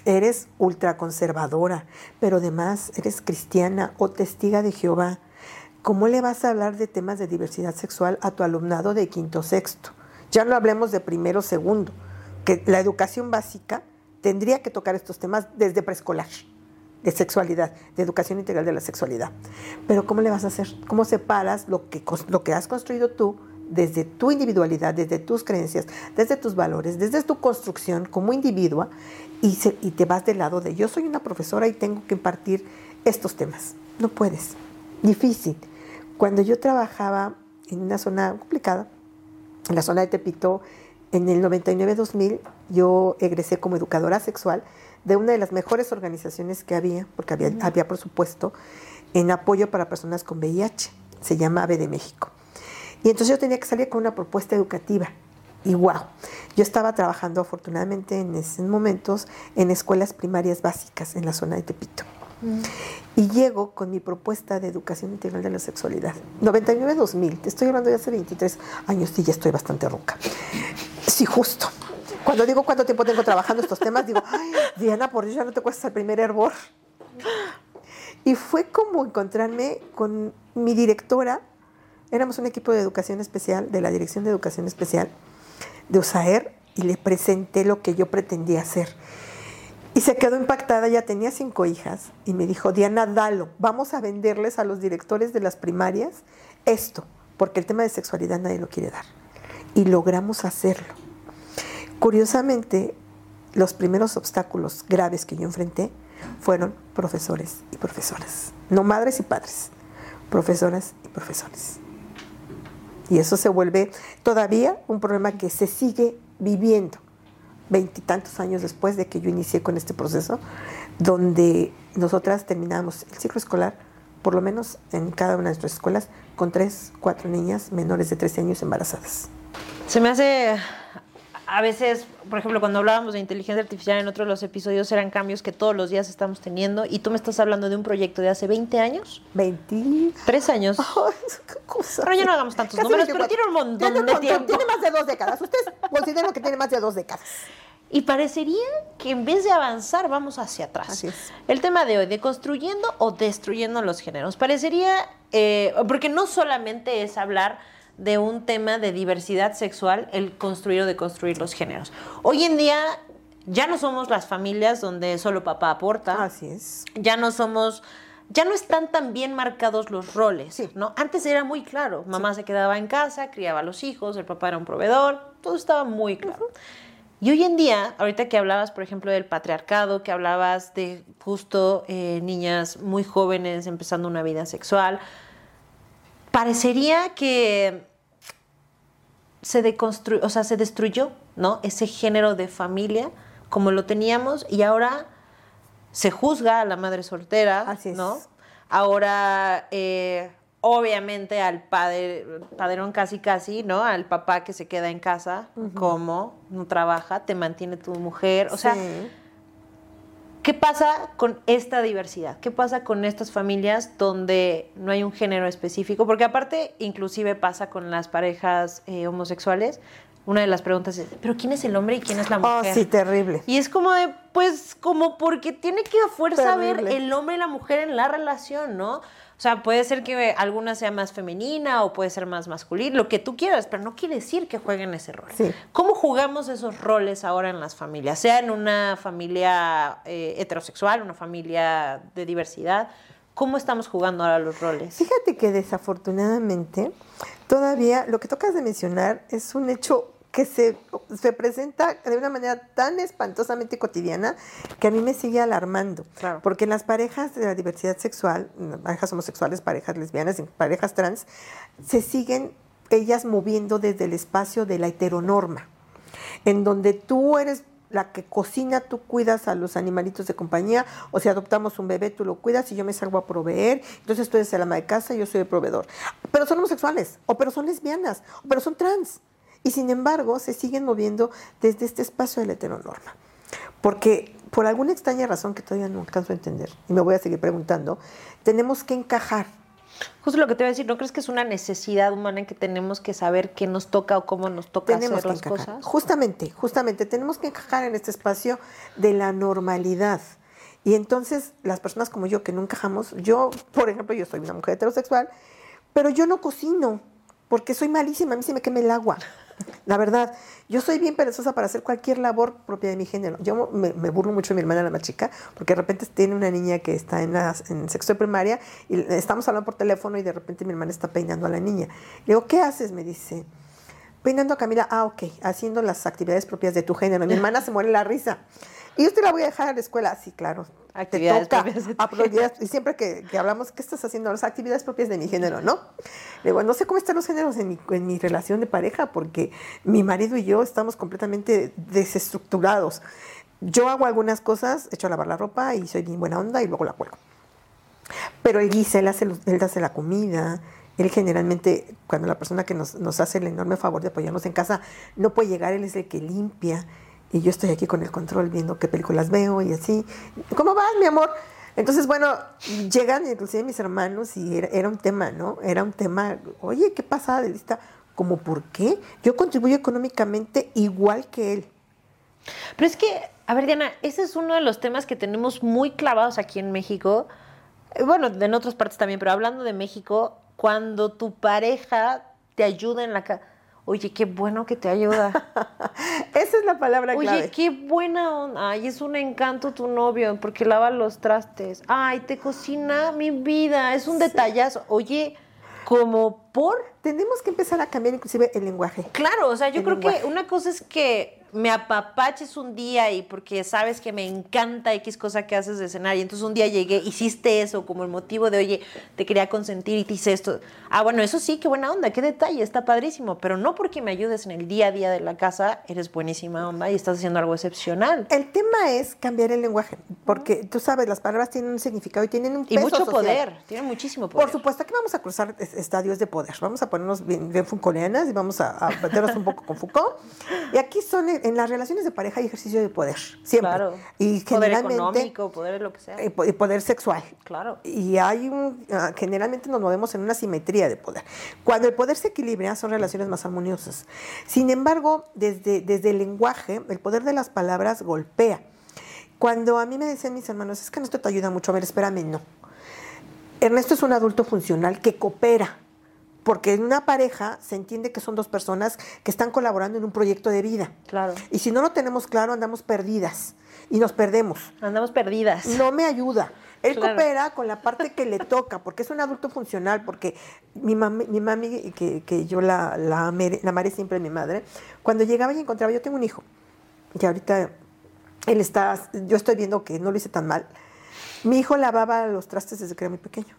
eres ultraconservadora, pero además eres cristiana o testiga de Jehová, ¿cómo le vas a hablar de temas de diversidad sexual a tu alumnado de quinto sexto? Ya no hablemos de primero segundo, que la educación básica tendría que tocar estos temas desde preescolar, de sexualidad, de educación integral de la sexualidad. Pero ¿cómo le vas a hacer? ¿Cómo separas lo que, lo que has construido tú desde tu individualidad, desde tus creencias, desde tus valores, desde tu construcción como individua y, y te vas del lado de yo soy una profesora y tengo que impartir estos temas? No puedes. Difícil. Cuando yo trabajaba en una zona complicada, en la zona de Tepito, en el 99-2000, yo egresé como educadora sexual de una de las mejores organizaciones que había, porque había, había por supuesto, en apoyo para personas con VIH. Se llama AVE de México. Y entonces yo tenía que salir con una propuesta educativa. Y wow, yo estaba trabajando afortunadamente en esos momentos en escuelas primarias básicas en la zona de Tepito. Y llego con mi propuesta de educación integral de la sexualidad. 99-2000, te estoy hablando de hace 23 años, sí, ya estoy bastante ronca. Sí, justo. Cuando digo cuánto tiempo tengo trabajando estos temas, digo, Diana, por Dios, ya no te cuesta el primer hervor. Y fue como encontrarme con mi directora, éramos un equipo de educación especial, de la Dirección de Educación Especial de USAER, y le presenté lo que yo pretendía hacer. Y se quedó impactada, ya tenía cinco hijas, y me dijo, Diana, dalo, vamos a venderles a los directores de las primarias esto, porque el tema de sexualidad nadie lo quiere dar. Y logramos hacerlo. Curiosamente, los primeros obstáculos graves que yo enfrenté fueron profesores y profesoras, no madres y padres, profesoras y profesores. Y eso se vuelve todavía un problema que se sigue viviendo veintitantos años después de que yo inicié con este proceso, donde nosotras terminamos el ciclo escolar, por lo menos en cada una de nuestras escuelas, con tres, cuatro niñas menores de 13 años embarazadas. Se me hace a veces, por ejemplo, cuando hablábamos de inteligencia artificial en otros de los episodios, eran cambios que todos los días estamos teniendo. Y tú me estás hablando de un proyecto de hace 20 años. 23 años. Oh, qué cosa. Pero ya no hagamos tantos Casi números, 24. pero tiene un montón Tiene un de montón, tiempo. Tiene más de dos décadas. Ustedes consideran que tiene más de dos décadas. Y parecería que en vez de avanzar, vamos hacia atrás. Así es. El tema de hoy, de construyendo o destruyendo los géneros. Parecería, eh, porque no solamente es hablar de un tema de diversidad sexual, el construir o deconstruir los géneros. Hoy en día ya no somos las familias donde solo papá aporta. Así es. Ya no somos ya no están tan bien marcados los roles, Sí. ¿no? Antes era muy claro, mamá se quedaba en casa, criaba a los hijos, el papá era un proveedor, todo estaba muy claro. Y hoy en día, ahorita que hablabas, por ejemplo, del patriarcado, que hablabas de justo eh, niñas muy jóvenes empezando una vida sexual, parecería que se deconstruyó, o sea, se destruyó, ¿no? Ese género de familia como lo teníamos y ahora se juzga a la madre soltera, Así es. ¿no? Ahora, eh, obviamente, al padre, padrón casi casi, ¿no? Al papá que se queda en casa, como no trabaja, te mantiene tu mujer, o sea. ¿Qué pasa con esta diversidad? ¿Qué pasa con estas familias donde no hay un género específico? Porque aparte, inclusive pasa con las parejas eh, homosexuales. Una de las preguntas es, ¿pero quién es el hombre y quién es la Oh, mujer? sí, terrible. Y es como de, pues, como porque tiene que a fuerza ver Terrible. el hombre y la mujer en la relación, ¿no? O sea, puede ser que alguna sea más femenina o puede ser más masculina, lo que tú quieras, pero no quiere decir que jueguen ese rol. Sí. ¿Cómo jugamos esos roles ahora en las familias? Sea en una familia eh, heterosexual, una familia de diversidad. ¿Cómo estamos jugando ahora los roles? Fíjate que desafortunadamente todavía lo que tocas de mencionar es un hecho que se, se presenta de una manera tan espantosamente cotidiana que a mí me sigue alarmando. Claro. Porque en las parejas de la diversidad sexual, parejas homosexuales, parejas lesbianas, y parejas trans, se siguen ellas moviendo desde el espacio de la heteronorma, en donde tú eres la que cocina, tú cuidas a los animalitos de compañía, o si adoptamos un bebé, tú lo cuidas y yo me salgo a proveer, entonces tú eres el ama de casa y yo soy el proveedor. Pero son homosexuales, o pero son lesbianas, o pero son trans. Y sin embargo, se siguen moviendo desde este espacio de la heteronorma. Porque por alguna extraña razón que todavía no alcanzo a entender, y me voy a seguir preguntando, tenemos que encajar Justo lo que te iba a decir, ¿no crees que es una necesidad humana en que tenemos que saber qué nos toca o cómo nos toca tenemos hacer que las encajar. cosas? Justamente, justamente, tenemos que encajar en este espacio de la normalidad. Y entonces, las personas como yo que no encajamos, yo, por ejemplo, yo soy una mujer heterosexual, pero yo no cocino, porque soy malísima, a mí se me quema el agua. La verdad, yo soy bien perezosa para hacer cualquier labor propia de mi género. Yo me, me burlo mucho de mi hermana, la más chica, porque de repente tiene una niña que está en, la, en sexto de primaria y estamos hablando por teléfono y de repente mi hermana está peinando a la niña. Le digo, ¿qué haces? Me dice, peinando a Camila. Ah, ok, haciendo las actividades propias de tu género. Mi hermana se muere la risa. Y te la voy a dejar a la escuela. Sí, claro. Actividades te toca. propias de actividades- y siempre que, que hablamos, ¿qué estás haciendo? Las actividades propias de mi género, ¿no? Le digo, no sé cómo están los géneros en mi, en mi relación de pareja, porque mi marido y yo estamos completamente desestructurados. Yo hago algunas cosas, echo a lavar la ropa y soy bien buena onda y luego la cuelgo. Pero él guisa, él hace, él hace la comida. Él generalmente, cuando la persona que nos, nos hace el enorme favor de apoyarnos en casa no puede llegar, él es el que limpia. Y yo estoy aquí con el control viendo qué películas veo y así. ¿Cómo vas, mi amor? Entonces, bueno, llegan inclusive mis hermanos y era, un tema, ¿no? Era un tema, oye, ¿qué pasa de lista? Como, ¿por qué? Yo contribuyo económicamente igual que él. Pero es que, a ver, Diana, ese es uno de los temas que tenemos muy clavados aquí en México. Eh, Bueno, en otras partes también, pero hablando de México, cuando tu pareja te ayuda en la casa. Oye, qué bueno que te ayuda. Esa es la palabra Oye, clave. qué buena onda. Ay, es un encanto tu novio porque lava los trastes. Ay, te cocina mi vida. Es un detallazo. Oye, como por. Tenemos que empezar a cambiar inclusive el lenguaje. Claro, o sea, yo El creo lenguaje. que una cosa es que me apapaches un día y porque sabes que me encanta X cosa que haces de cenar y entonces un día llegué, hiciste eso como el motivo de, oye, te quería consentir y te hice esto. Ah, bueno, eso sí, qué buena onda, qué detalle, está padrísimo, pero no porque me ayudes en el día a día de la casa, eres buenísima onda y estás haciendo algo excepcional. El tema es cambiar el lenguaje, porque tú sabes, las palabras tienen un significado y tienen un Y peso mucho social. poder, tiene muchísimo poder. Por supuesto, aquí vamos a cruzar es- estadios de poder. Vamos a ponernos bien, bien y vamos a, a meternos un poco con Foucault. Y aquí son en, en las relaciones de pareja y ejercicio de poder, siempre. Claro. Y poder generalmente económico, poder lo que sea. eh, y poder sexual. Claro. Y hay un, ah, generalmente nos movemos en una simetría de poder. Cuando el poder se equilibra, son relaciones más armoniosas. Sin embargo, desde, desde el lenguaje, el poder de las palabras golpea. Cuando a mí me decían mis hermanos, es que esto te ayuda mucho, a ver, espérame, no. Ernesto es un adulto funcional que coopera Porque en una pareja se entiende que son dos personas que están colaborando en un proyecto de vida. Claro. Y si no lo tenemos claro, andamos perdidas y nos perdemos. Andamos perdidas. No me ayuda. Él Claro. coopera con la parte que le toca, porque es un adulto funcional, porque mi mami, mi mami que, que yo la, la, amé, la amaré siempre mi madre, cuando llegaba y encontraba, yo tengo un hijo, que ahorita él está, yo estoy viendo que no lo hice tan mal. Mi hijo lavaba los trastes desde que era muy pequeño.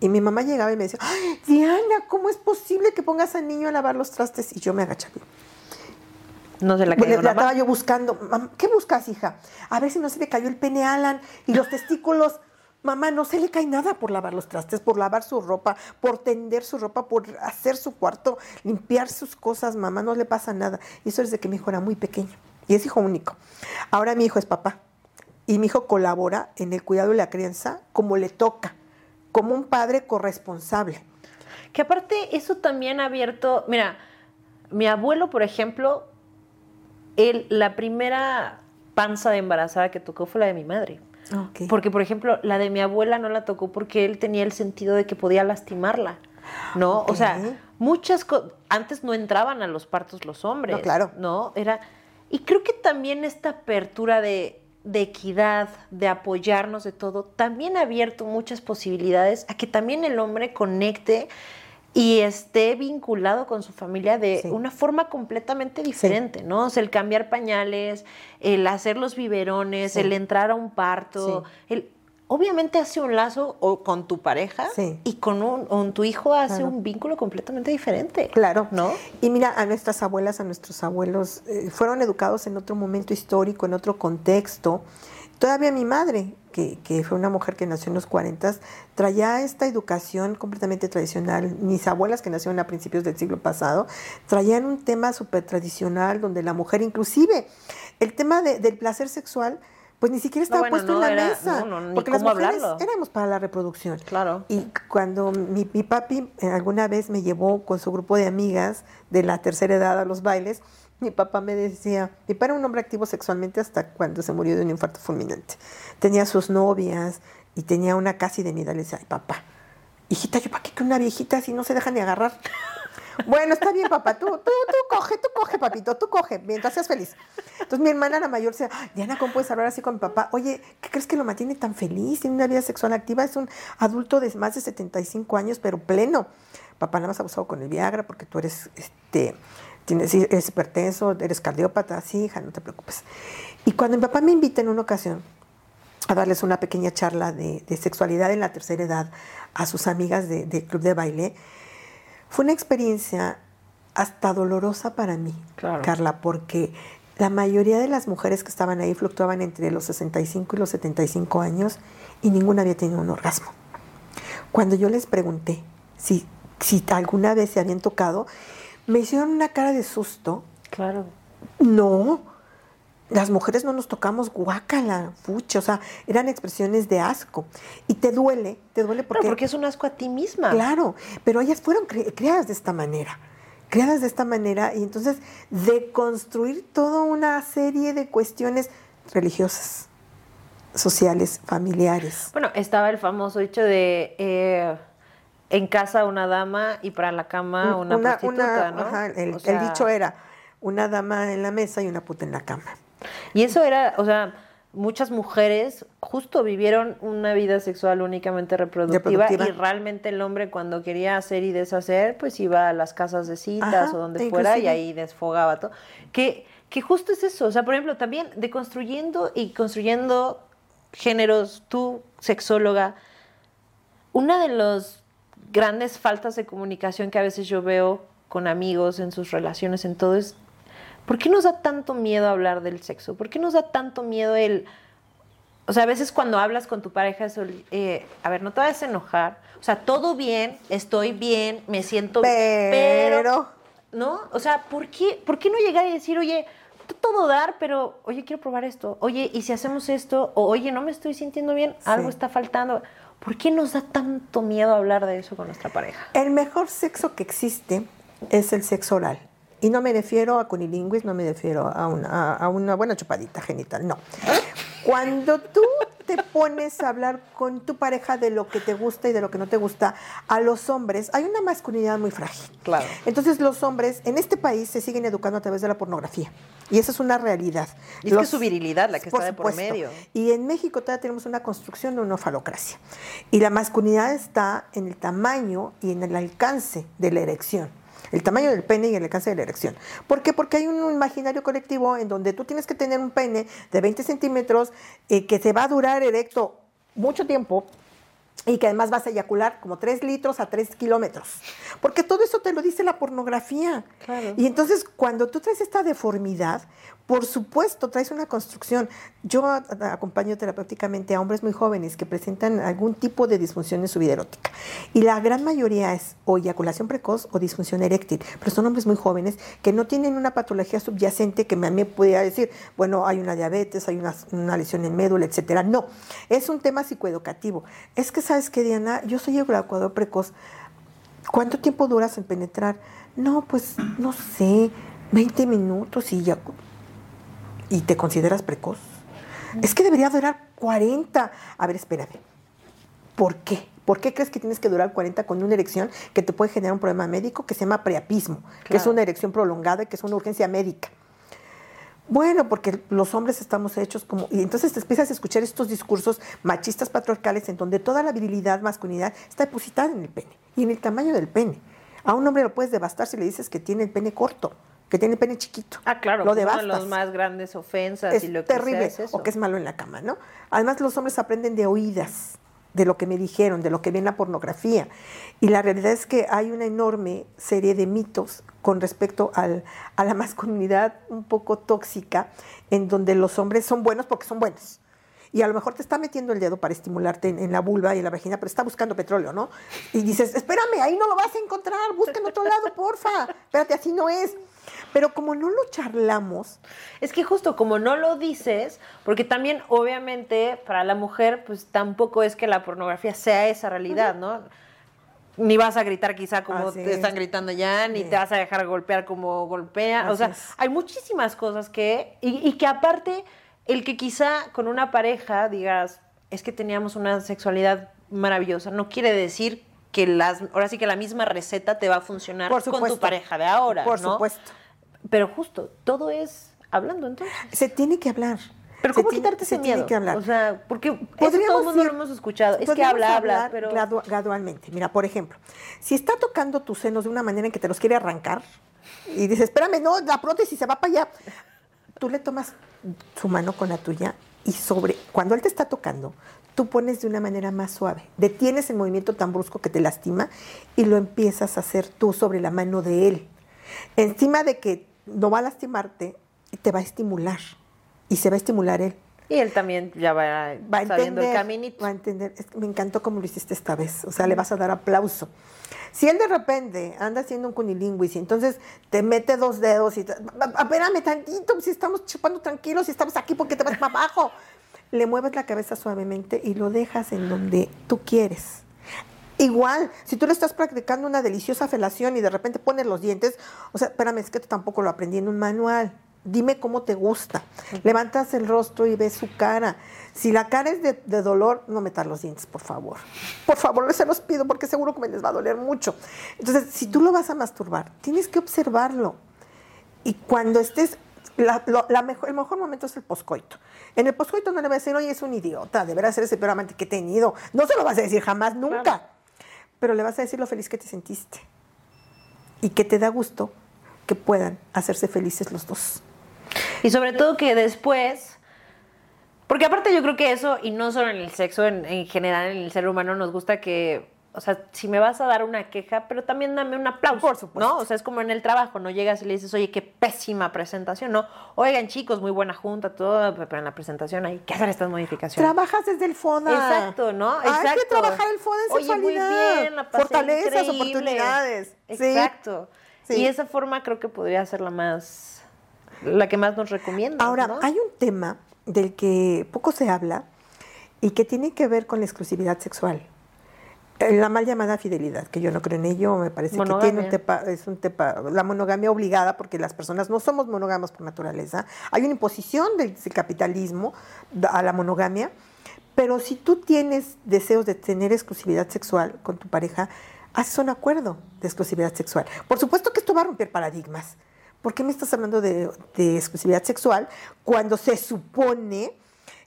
Y mi mamá llegaba y me decía, "Ay, Diana, ¿cómo es posible que pongas al niño a lavar los trastes? Y yo me agachaba. No se la Le, cayó la la estaba yo buscando. ¿Qué buscas, hija? A ver si no se le cayó el pene a Alan y los testículos. Mamá, no se le cae nada por lavar los trastes, por lavar su ropa, por tender su ropa, por hacer su cuarto, limpiar sus cosas. Mamá, no le pasa nada. Y eso desde que mi hijo era muy pequeño. Y es hijo único. Ahora mi hijo es papá. Y mi hijo colabora en el cuidado y la crianza como le toca, como un padre corresponsable. Que aparte eso también ha abierto, mira, mi abuelo, por ejemplo, él, la primera panza de embarazada que tocó fue la de mi madre. Ok. Porque, por ejemplo, la de mi abuela no la tocó porque él tenía el sentido de que podía lastimarla. ¿No? O sea, muchas cosas. Antes no entraban a los partos los hombres. No, claro. ¿No? Era. Y creo que también esta apertura de, de equidad, de apoyarnos de todo, también ha abierto muchas posibilidades a que también el hombre conecte y esté vinculado con su familia de Sí. una forma completamente diferente, ¿no? O sea, el cambiar pañales, el hacer los biberones, Sí. el entrar a un parto, el obviamente hace un lazo o con tu pareja Sí. y con, un, con tu hijo hace Claro. un vínculo completamente diferente. Claro. ¿No? Y mira, a nuestras abuelas, a nuestros abuelos, eh, fueron educados en otro momento histórico, en otro contexto. Todavía mi madre, que, que fue una mujer que nació en los 40, traía esta educación completamente tradicional. Mis abuelas, que nacieron a principios del siglo pasado, traían un tema súper tradicional donde la mujer, inclusive, el tema de- del placer sexual, pues ni siquiera estaba bueno, puesto no, en la era- mesa. no, no, porque las mujeres hablarlo. éramos para la reproducción. Claro. Y cuando mi, mi papi eh, alguna vez me llevó con su grupo de amigas de la tercera edad a los bailes, mi papá me decía, mi papá era un hombre activo sexualmente hasta cuando se murió de un infarto fulminante. Tenía sus novias y tenía una casi de mi edad. Le decía, ay papá, hijita, ¿yo para qué quiero una viejita si no se deja ni agarrar? Bueno, está bien, papá, tú, tú, tú coge, tú coge, papito, tú coge, mientras seas feliz. Entonces mi hermana, la mayor, decía, "Ay, Diana, ¿cómo puedes hablar así con mi papá? Oye, ¿qué crees que lo mantiene tan feliz? Tiene una vida sexual activa, es un adulto de más de 75 años, pero pleno. Papá, nada más abusado con el Viagra porque tú eres, este, tienes, eres hipertenso, eres cardiópata, sí, hija, no te preocupes. Y cuando mi papá me invita en una ocasión a darles una pequeña charla de, de sexualidad en la tercera edad a sus amigas de- del club de baile, fue una experiencia hasta dolorosa para mí, Claro. Carla, porque la mayoría de las mujeres que estaban ahí fluctuaban entre los 65 y los 75 años y ninguna había tenido un orgasmo. Cuando yo les pregunté si, si alguna vez se habían tocado, me hicieron una cara de susto. Claro. No, las mujeres no nos tocamos guácala, fucha, o sea, eran expresiones de asco. Y te duele, te duele Porque, porque... porque es un asco a ti misma. Claro, pero ellas fueron cre- creadas de esta manera, creadas de esta manera, y entonces de construir toda una serie de cuestiones religiosas, sociales, familiares. Bueno, estaba el famoso hecho de eh, en casa una dama y para la cama una, prostituta, ¿no? ajá, el, O el sea, dicho era una dama en la mesa y una puta en la cama. Y eso era, o sea, muchas mujeres justo vivieron una vida sexual únicamente reproductiva, y realmente el hombre cuando quería hacer y deshacer, pues iba a las casas de citas Ajá, o donde e fuera y ahí desfogaba todo. Que, que justo es eso, o sea, por ejemplo, también deconstruyendo y construyendo géneros, tú, sexóloga, una de las grandes faltas de comunicación que a veces yo veo con amigos en sus relaciones, en todo, es ¿por qué nos da tanto miedo hablar del sexo? ¿Por qué nos da tanto miedo el... O sea, a veces cuando hablas con tu pareja, es, eh, a ver, no te vayas a enojar. O sea, todo bien, estoy bien, me siento bien, Pero- ¿no? O sea, ¿por qué, ¿por qué no llegar y decir, oye, todo dar, pero, oye, quiero probar esto, oye, ¿y si hacemos esto? O, oye, no me estoy sintiendo bien, algo Sí. está faltando. ¿Por qué nos da tanto miedo hablar de eso con nuestra pareja? El mejor sexo que existe es el sexo oral. Y no me refiero a cunilingüis, no me refiero a una, a- a una buena chupadita genital, no. Cuando tú te pones a hablar con tu pareja de lo que te gusta y de lo que no te gusta, a los hombres hay una masculinidad muy frágil. Claro. Entonces los hombres en este país se siguen educando a través de la pornografía. Y esa es una realidad. Y es que su virilidad la que está de por supuesto. medio. Y en México todavía tenemos una construcción de una falocracia. Y la masculinidad está en el tamaño y en el alcance de la erección. El tamaño del pene y el alcance de la erección. ¿Por qué? Porque hay un imaginario colectivo en donde tú tienes que tener un pene de 20 centímetros eh, que te va a durar erecto mucho tiempo y que además vas a eyacular como 3 litros a 3 kilómetros. Porque todo eso te lo dice la pornografía. Claro. Y entonces cuando tú traes esta deformidad, por supuesto, traes una construcción. Yo acompaño terapéuticamente a hombres muy jóvenes que presentan algún tipo de disfunción en su vida erótica. Y la gran mayoría es o eyaculación precoz o disfunción eréctil. Pero son hombres muy jóvenes que no tienen una patología subyacente que a mí pudiera decir, bueno, hay una diabetes, hay una, lesión en médula, etcétera. No, es un tema psicoeducativo. Es que, ¿sabes qué, Diana? Yo soy ejaculador precoz. ¿Cuánto tiempo duras en penetrar? No, pues no sé, 20 minutos y ya. ¿Y te consideras precoz? Es que debería durar 40. A ver, espérame. ¿Por qué? ¿Por qué crees que tienes que durar 40 con una erección que te puede generar un problema médico que se llama preapismo, que es una erección prolongada y que es una urgencia médica? Bueno, porque los hombres estamos hechos como... Y entonces te empiezas a escuchar estos discursos machistas patriarcales en donde toda la virilidad, masculinidad está depositada en el pene y en el tamaño del pene. A un hombre lo puedes devastar si le dices que tiene el pene corto, que tiene pene chiquito. Ah, claro, lo pues una de devastas las más grandes ofensas es y lo que terrible es eso. o que es malo en la cama, ¿no? Además los hombres aprenden de oídas, de lo que me dijeron, de lo que ven en la pornografía. Y la realidad es que hay una enorme serie de mitos con respecto al- a la masculinidad un poco tóxica, en donde los hombres son buenos porque son buenos. Y a lo mejor te está metiendo el dedo para estimularte en, en la vulva y en la vagina, pero está buscando petróleo, ¿no? Y dices, espérame, ahí no lo vas a encontrar, busca en otro lado, porfa. Espérate, así no es. Pero como no lo charlamos, Es que justo como no lo dices, porque también obviamente para la mujer pues tampoco es que la pornografía sea esa realidad, ¿no? Ni vas a gritar quizá como Así te es. están gritando ya, ni te vas a dejar golpear como golpean. o sea, es. hay muchísimas cosas que... Y, y que aparte, el que quizá con una pareja digas, es que teníamos una sexualidad maravillosa, no quiere decir que las... Ahora sí que la misma receta te va a funcionar por con tu pareja de ahora, Por ¿no? supuesto. Pero justo, todo es hablando entonces. Se tiene que hablar. Pero Se ¿cómo tiene- quitarte se ese tiene miedo? que hablar. O sea, porque Podríamos todo el mundo ir- lo hemos escuchado. Es que habla, habla, pero... gradu- gradualmente. Mira, por ejemplo, si está tocando tus senos de una manera en que te los quiere arrancar y dices, espérame, no, la prótesis se va para allá. Tú le tomas su mano con la tuya y sobre, cuando él te está tocando, tú pones de una manera más suave. Detienes el movimiento tan brusco que te lastima y lo empiezas a hacer tú sobre la mano de él. Encima de que no va a lastimarte, te va a estimular y se va a estimular él. Y él también ya va, va a sabiendo entender, el caminito. va a entender. Es que me encantó cómo lo hiciste esta vez. O sea, le vas a dar aplauso. Si él de repente anda haciendo un cunilinguis y entonces te mete dos dedos y te, "A- a- espérame tantito, si estamos chupando tranquilos, si estamos aquí porque te vas para abajo. Le mueves la cabeza suavemente y lo dejas en donde tú quieres. Igual, si tú le estás practicando una deliciosa felación y de repente pones los dientes, o sea, espérame, es que tampoco lo aprendí en un manual. Dime cómo te gusta. Levantas el rostro y ves su cara. Si la cara es de, de dolor, no metas los dientes, por favor. Por favor, se los pido porque seguro que me les va a doler mucho. Entonces, si tú lo vas a masturbar, tienes que observarlo. Y cuando estés, la- lo- la mejor, el mejor momento es el poscoito. En el poscoito no le vas a decir, oye, es un idiota, deberás ser ese peor amante que he tenido. No se lo vas a decir jamás, nunca. Claro. Pero le vas a decir lo feliz que te sentiste. Y que te da gusto que puedan hacerse felices los dos. Y sobre todo que después... Porque aparte yo creo que eso, y no solo en el sexo, en, en general en el ser humano nos gusta que... O sea, si me vas a dar una queja, pero también dame un aplauso. Por supuesto. ¿No? O sea, es como en el trabajo, no llegas y le dices, oye, qué pésima presentación, ¿no? Oigan, chicos, muy buena junta, todo, pero en la presentación hay que hacer estas modificaciones. Trabajas desde el FODA. Exacto, ¿no? Hay que trabajar el FODA en Oye, muy sexualidad. bien, la pasé Fortalezas, increíble. oportunidades. Sí. Exacto. Sí. Y esa forma creo que podría ser la más, la que más nos recomienda. Ahora, ¿no? hay un tema del que poco se habla y que tiene que ver con la exclusividad sexual. Eh, La mal llamada fidelidad, que yo no creo en ello, me parece que tiene un tepa, es un tepa, la monogamia obligada, porque las personas no somos monógamas por naturaleza. Hay una imposición del, del capitalismo a la monogamia, Pero si tú tienes deseos de tener exclusividad sexual con tu pareja, haces un acuerdo de exclusividad sexual. Por supuesto que esto va a romper paradigmas. ¿Por qué me estás hablando de, de exclusividad sexual cuando se supone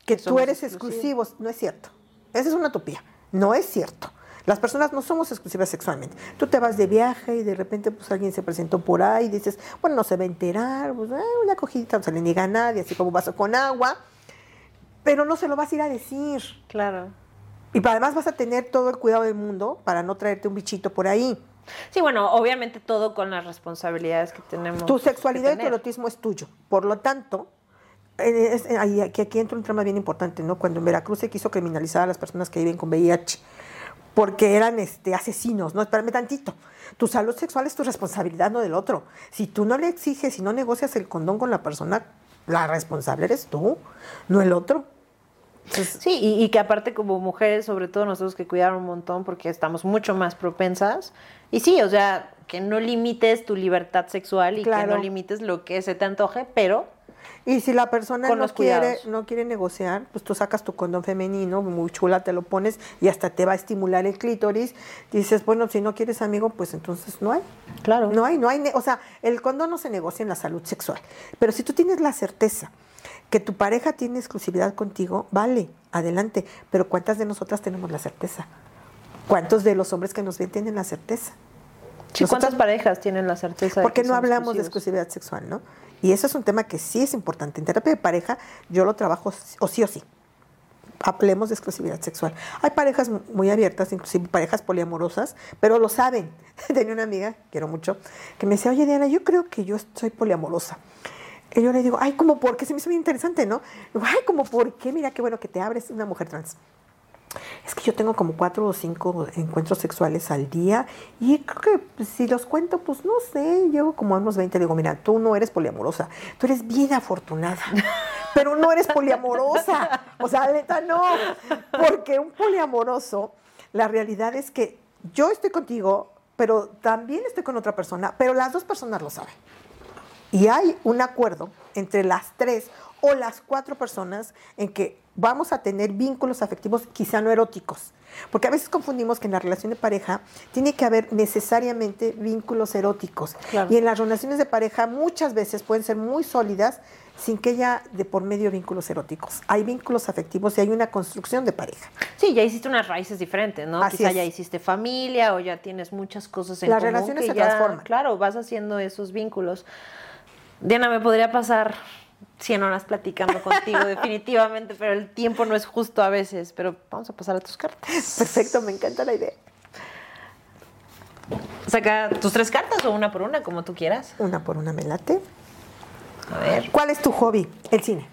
que, tú eres exclusivos. exclusivo? No es cierto. Esa es una utopía. No es cierto. Las personas no somos exclusivas sexualmente. Tú te vas de viaje y de repente pues alguien se presentó por ahí y dices, bueno, no se va a enterar, pues, ah, una cogidita no se le niega a nadie, así como un vaso con agua, pero no se lo vas a ir a decir. Claro. Y además vas a tener todo el cuidado del mundo para no traerte un bichito por ahí. Sí, bueno, obviamente todo con las responsabilidades que tenemos. Tu sexualidad y tu erotismo es tuyo. Por lo tanto, es- ahí- aquí, aquí entra un tema bien importante, ¿no? Cuando en Veracruz se quiso criminalizar a las personas que viven con VIH, porque eran este, asesinos, ¿no? Espérame tantito. Tu salud sexual es tu responsabilidad, no del otro. Si tú no le exiges, si no negocias el condón con la persona, la responsable eres tú, no el otro. Entonces, Sí, y, y que aparte como mujeres, sobre todo nosotros que cuidar un montón porque estamos mucho más propensas. Y sí, o sea, que no limites tu libertad sexual y Claro. que no limites lo que se te antoje, pero Y si la persona Con no los quiere, cuidados. no quiere negociar, pues tú sacas tu condón femenino, muy chula, te lo pones y hasta te va a estimular el clítoris. Dices, bueno, si no quieres amigo, pues entonces no hay. Claro. No hay, no hay. O sea, el condón no se negocia en la salud sexual. Pero si tú tienes la certeza que tu pareja tiene exclusividad contigo, vale, adelante. Pero ¿cuántas de nosotras tenemos la certeza? ¿Cuántos de los hombres que nos ven tienen la certeza? Sí, ¿Cuántas parejas tienen la certeza de porque que no hablamos de exclusividad sexual, ¿no? Y eso es un tema que sí es importante. En terapia de pareja yo lo trabajo o sí o sí. Hablemos de exclusividad sexual. Hay parejas mu- muy abiertas, inclusive parejas poliamorosas, pero lo saben. Tenía una amiga, quiero mucho, que me decía, oye Diana, yo creo que yo soy poliamorosa. Y yo le digo, ay, ¿cómo por qué? Se me hizo bien interesante, ¿no? Digo, ay, ¿cómo por qué? Mira qué bueno que te abres una mujer trans. Es que yo tengo como cuatro o cinco encuentros sexuales al día y creo que si los cuento, pues no sé, llego como a unos 20. Digo, mira, tú no eres poliamorosa, tú eres bien afortunada, pero no eres poliamorosa. O sea, neta, no, porque un poliamoroso, la realidad es que yo estoy contigo, pero también estoy con otra persona, pero las dos personas lo saben. Y hay un acuerdo entre las tres o las cuatro personas en que vamos a tener vínculos afectivos quizá no eróticos. Porque a veces confundimos que en la relación de pareja tiene que haber necesariamente vínculos eróticos. Claro. Y en las relaciones de pareja muchas veces pueden ser muy sólidas sin que haya de por medio vínculos eróticos. Hay vínculos afectivos y hay una construcción de pareja. Sí, ya hiciste unas raíces diferentes, ¿no? Así Quizá es. ya hiciste familia o ya tienes muchas cosas en Las común relaciones que se ya, transforman. Claro, vas haciendo esos vínculos. Diana, me podría pasar 100 horas platicando contigo definitivamente, pero el tiempo no es justo a veces, pero vamos a pasar a tus cartas. Perfecto, me encanta la idea. Saca tus tres cartas o una por una, como tú quieras. Una por una me late. A ver. ¿Cuál es tu hobby? El cine.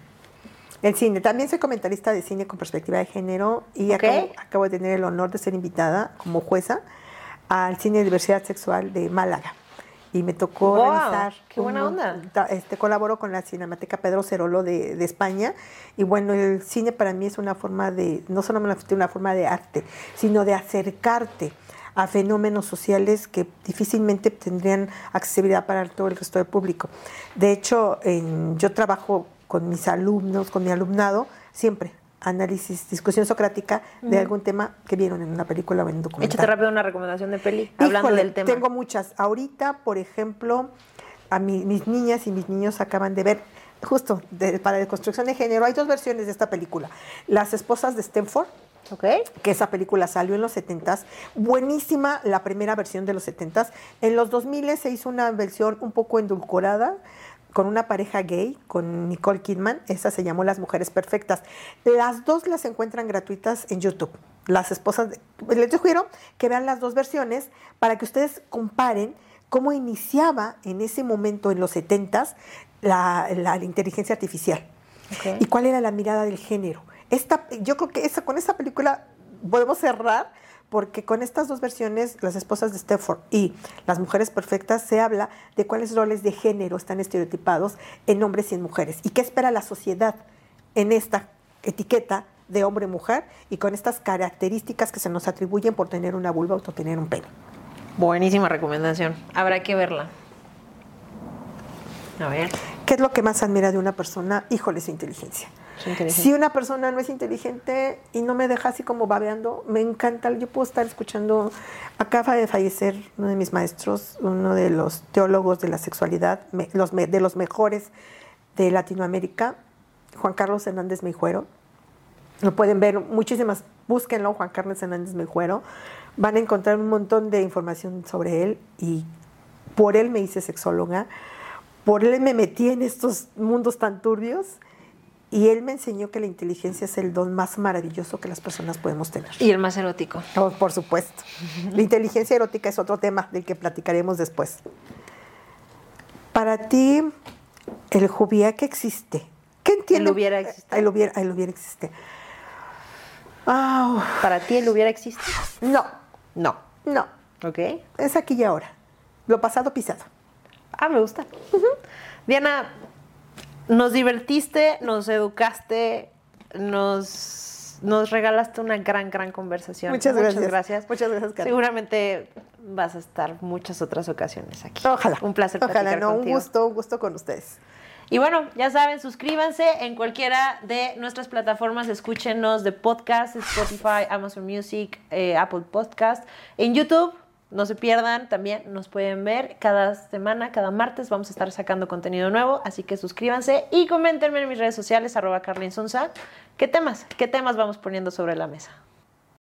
El cine. También soy comentarista de cine con perspectiva de género y acabo, acabo de tener el honor de ser invitada como jueza al Cine de Diversidad Sexual de Málaga. Y me tocó Wow, realizar. qué buena un- onda. Este, colaboro con la Cinemateca Pedro Cerolo de, de España. Y bueno, el cine para mí es una forma de, no solamente una forma de arte, sino de acercarte a fenómenos sociales que difícilmente tendrían accesibilidad para todo el resto del público. De hecho, en- yo trabajo con mis alumnos, con mi alumnado, siempre análisis, discusión socrática de algún tema que vieron en una película o en un documental. Échate rápido una recomendación de peli, hablando del tema. Tengo muchas. Ahorita, por ejemplo, a mi- mis niñas y mis niños acaban de ver, justo de- para Deconstrucción de Género, hay dos versiones de esta película. Las esposas de Stanford, ¿Ok? que esa película salió en los 70s. Buenísima la primera versión de los 70s. En los 2000 se hizo una versión un poco endulcorada con una pareja gay, con Nicole Kidman. Esa se llamó Las Mujeres Perfectas. Las dos las encuentran gratuitas en YouTube. Las esposas, de- les sugiero que vean las dos versiones para que ustedes comparen cómo iniciaba en ese momento, en los 70s, la, la- la inteligencia artificial Ok. y cuál era la mirada del género. Esta, yo creo que esa, con esta película podemos cerrar porque con estas dos versiones, Las esposas de Stepford y Las mujeres perfectas, se habla de cuáles roles de género están estereotipados en hombres y en mujeres y qué espera la sociedad en esta etiqueta de hombre-mujer y con estas características que se nos atribuyen por tener una vulva o tener un pene. Buenísima recomendación. Habrá que verla. A ver. ¿Qué es lo que más admira de una persona? Híjole, su inteligencia. Si una persona no es inteligente y no me deja así como babeando, me encanta. Yo puedo estar escuchando. Acaba de fallecer uno de mis maestros, uno de los teólogos de la sexualidad, me- los, me- de los mejores de Latinoamérica, Juan Carlos Hernández Meijuero. Lo pueden ver muchísimas, búsquenlo, Juan Carlos Hernández Meijuero. Van a encontrar un montón de información sobre él y por él me hice sexóloga, por él me metí en estos mundos tan turbios y él me enseñó que la inteligencia es el don más maravilloso que las personas podemos tener. Y el más erótico. Oh, por supuesto. La inteligencia erótica es otro tema del que platicaremos después. Para ti, el hubiera que existe. ¿Qué entiendes? El hubiera existe. El hubiera, el hubiera existe. Ah, ¿Para ti el hubiera existe? no, No. no. ¿Ok? Es aquí y ahora. Lo pasado pisado. Ah, me gusta. Diana, nos divertiste, nos educaste, nos, nos regalaste una gran, gran conversación. Muchas gracias. gracias. Muchas gracias, Carmen. Seguramente vas a estar muchas otras ocasiones aquí. Ojalá. Un placer Ojalá, platicar no, un gusto, un gusto con ustedes. Y bueno, ya saben, suscríbanse en cualquiera de nuestras plataformas, escúchenos de podcast, Spotify, Amazon Music, eh, Apple Podcast, en YouTube. No se pierdan, también nos pueden ver cada semana, cada martes vamos a estar sacando contenido nuevo, así que suscríbanse y coméntenme en mis redes sociales, arroba Carlin Sonsa, qué temas, qué temas vamos poniendo sobre la mesa.